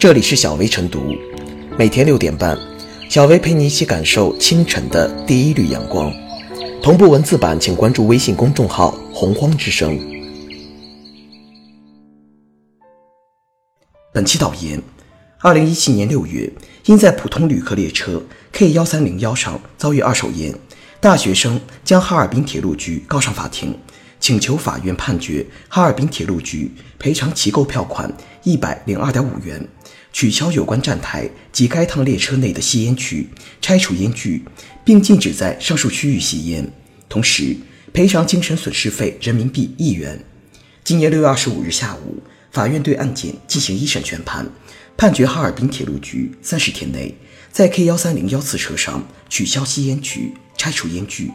这里是小薇晨读，每天六点半，小薇陪你一起感受清晨的第一缕阳光。同步文字版，请关注微信公众号“洪荒之声”。本期导言：二零一七年六月，因在普通旅客列车 K 幺三零幺上遭遇二手烟，大学生将哈尔滨铁路局告上法庭。请求法院判决哈尔滨铁路局赔偿其购票款一百零二点五元，取消有关站台及该趟列车内的吸烟区，拆除烟具，并禁止在上述区域吸烟。同时，赔偿精神损失费人民币一元。今年六月二十五日下午，法院对案件进行一审宣判，判决哈尔滨铁路局三十天内在 K 幺三零幺次车上取消吸烟区，拆除烟具。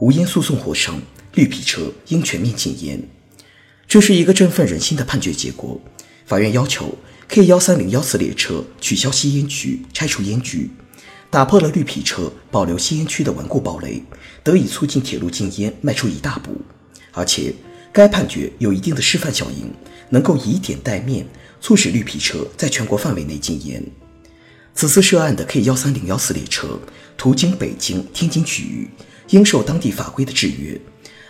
无烟诉讼获胜，绿皮车应全面禁烟。这是一个振奋人心的判决结果。法院要求 K 幺三零幺次列车取消吸烟区，拆除烟具，打破了绿皮车保留吸烟区的顽固堡垒，得以促进铁路禁烟迈出一大步。而且，该判决有一定的示范效应，能够以点带面，促使绿皮车在全国范围内禁烟。此次涉案的 K 幺三零幺次列车途经北京、天津区域。应受当地法规的制约，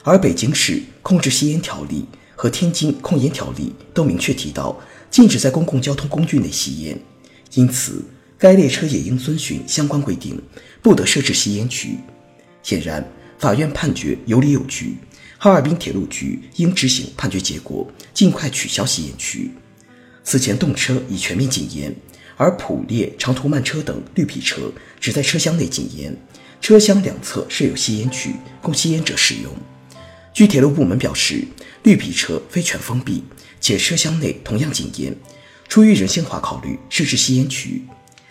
而北京市控制吸烟条例和天津控烟条例都明确提到禁止在公共交通工具内吸烟，因此该列车也应遵循相关规定，不得设置吸烟区。显然，法院判决有理有据，哈尔滨铁路局应执行判决结果，尽快取消吸烟区。此前动车已全面禁烟，而普列、长途慢车等绿皮车只在车厢内禁烟。车厢两侧设有吸烟区，供吸烟者使用。据铁路部门表示，绿皮车非全封闭，且车厢内同样禁烟。出于人性化考虑，设置吸烟区。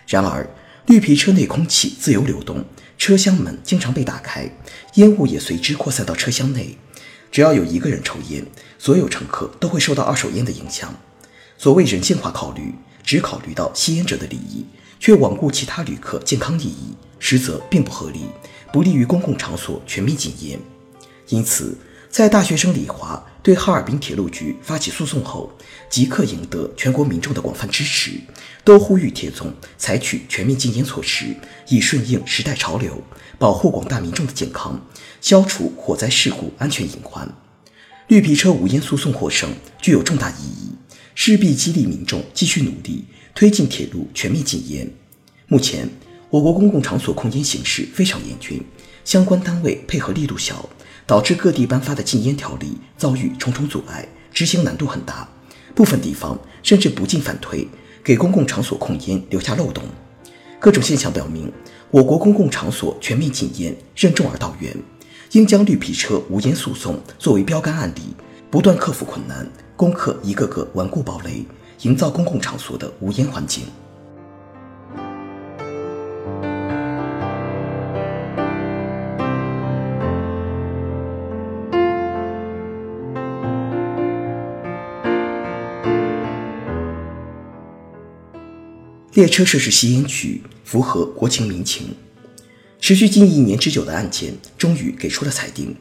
然而，绿皮车内空气自由流动，车厢门经常被打开，烟雾也随之扩散到车厢内。只要有一个人抽烟，所有乘客都会受到二手烟的影响。所谓人性化考虑，只考虑到吸烟者的利益，却罔顾其他旅客健康利益。实则并不合理，不利于公共场所全面禁烟。因此，在大学生李华对哈尔滨铁路局发起诉讼后，即刻赢得全国民众的广泛支持，都呼吁铁总采取全面禁烟措施，以顺应时代潮流，保护广大民众的健康，消除火灾事故安全隐患。绿皮车无烟诉讼获胜，具有重大意义，势必激励民众继续努力，推进铁路全面禁烟。目前。我国公共场所控烟形势非常严峻，相关单位配合力度小，导致各地颁发的禁烟条例遭遇重重阻碍，执行难度很大。部分地方甚至不进反退，给公共场所控烟留下漏洞。各种现象表明，我国公共场所全面禁烟任重而道远，应将绿皮车无烟诉讼作为标杆案例，不断克服困难，攻克一个个顽固堡垒，营造公共场所的无烟环境。列车设置吸烟区，符合国情民情。持续近一年之久的案件终于给出了裁定。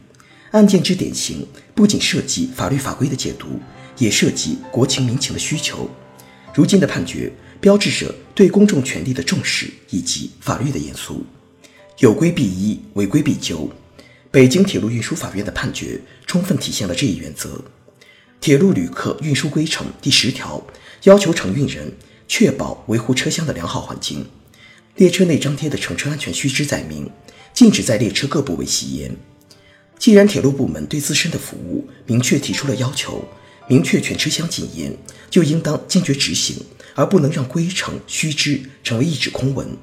案件之典型，不仅涉及法律法规的解读，也涉及国情民情的需求。如今的判决，标志着对公众权利的重视以及法律的严肃。有规必依，违规必究。北京铁路运输法院的判决充分体现了这一原则。铁路旅客运输规程第十条要求承运人。确保维护车厢的良好环境。列车内张贴的乘车安全须知载明，禁止在列车各部位吸烟。既然铁路部门对自身的服务明确提出了要求，明确全车厢禁烟，就应当坚决执行，而不能让规程须知成为一纸空文。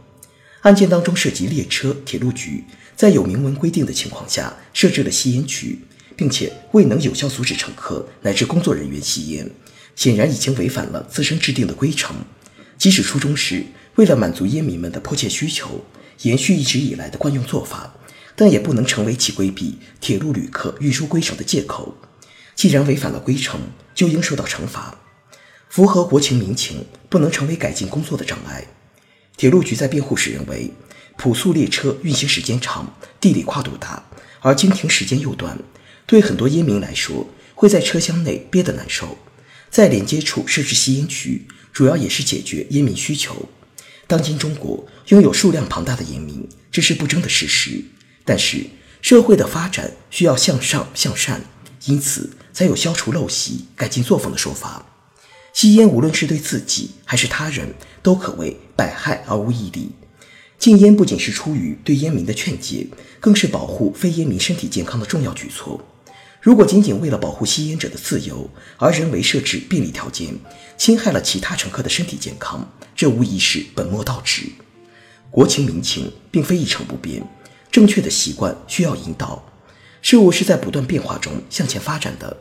案件当中涉及列车铁路局在有明文规定的情况下设置了吸烟区，并且未能有效阻止乘客乃至工作人员吸烟，显然已经违反了自身制定的规程。即使初衷是为了满足烟民们的迫切需求，延续一直以来的惯用做法，但也不能成为其规避铁路旅客运输规程的借口。既然违反了规程，就应受到惩罚。符合国情民情，不能成为改进工作的障碍。铁路局在辩护时认为，普速列车运行时间长，地理跨度大，而经停时间又短，对很多烟民来说会在车厢内憋得难受。在连接处设置吸烟区，主要也是解决烟民需求。当今中国拥有数量庞大的烟民，这是不争的事实。但是社会的发展需要向上向善，因此才有消除陋习、改进作风的说法。吸烟无论是对自己还是他人，都可谓百害而无一利。禁烟不仅是出于对烟民的劝诫，更是保护非烟民身体健康的重要举措。如果仅仅为了保护吸烟者的自由而人为设置便利条件，侵害了其他乘客的身体健康，这无疑是本末倒置。国情民情并非一成不变，正确的习惯需要引导。事物是在不断变化中向前发展的。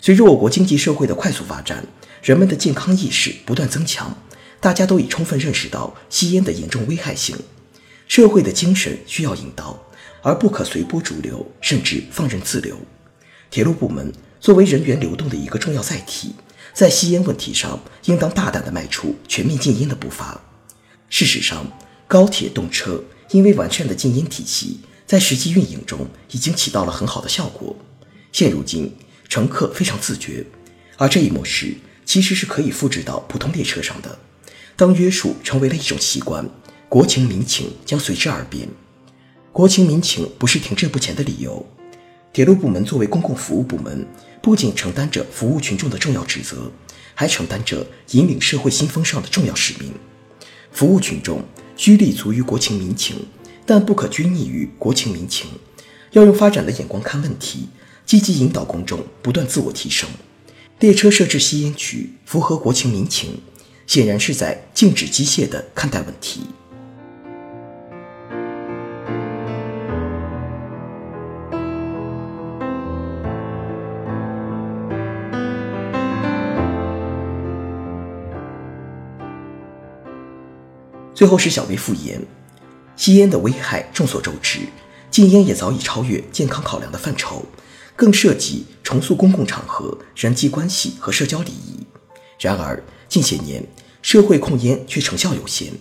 随着我国经济社会的快速发展，人们的健康意识不断增强，大家都已充分认识到吸烟的严重危害性。社会的精神需要引导，而不可随波逐流，甚至放任自流。铁路部门作为人员流动的一个重要载体，在吸烟问题上应当大胆地迈出全面禁烟的步伐。事实上，高铁动车因为完善的禁烟体系，在实际运营中已经起到了很好的效果。现如今，乘客非常自觉，而这一模式其实是可以复制到普通列车上的。当约束成为了一种习惯，国情民情将随之而变。国情民情不是停滞不前的理由。铁路部门作为公共服务部门，不仅承担着服务群众的重要职责，还承担着引领社会新风尚的重要使命。服务群众需立足于国情民情，但不可拘泥于国情民情，要用发展的眼光看问题，积极引导公众不断自我提升。列车设置吸烟区，符合国情民情，显然是在静止机械的看待问题。最后是小薇复言，吸烟的危害众所周知，禁烟也早已超越健康考量的范畴，更涉及重塑公共场合人际关系和社交礼仪。然而近些年，社会控烟却成效有限。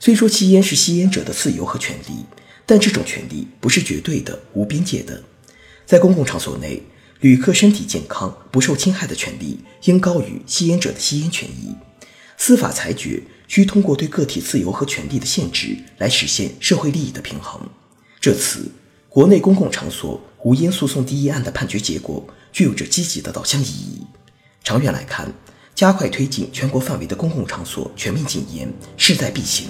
虽说吸烟是吸烟者的自由和权利，但这种权利不是绝对的、无边界的。在公共场所内，旅客身体健康不受侵害的权利应高于吸烟者的吸烟权益。司法裁决。需通过对个体自由和权利的限制来实现社会利益的平衡。这次国内公共场所无烟诉讼第一案的判决结果具有着积极的导向意义。长远来看，加快推进全国范围的公共场所全面禁烟势在必行。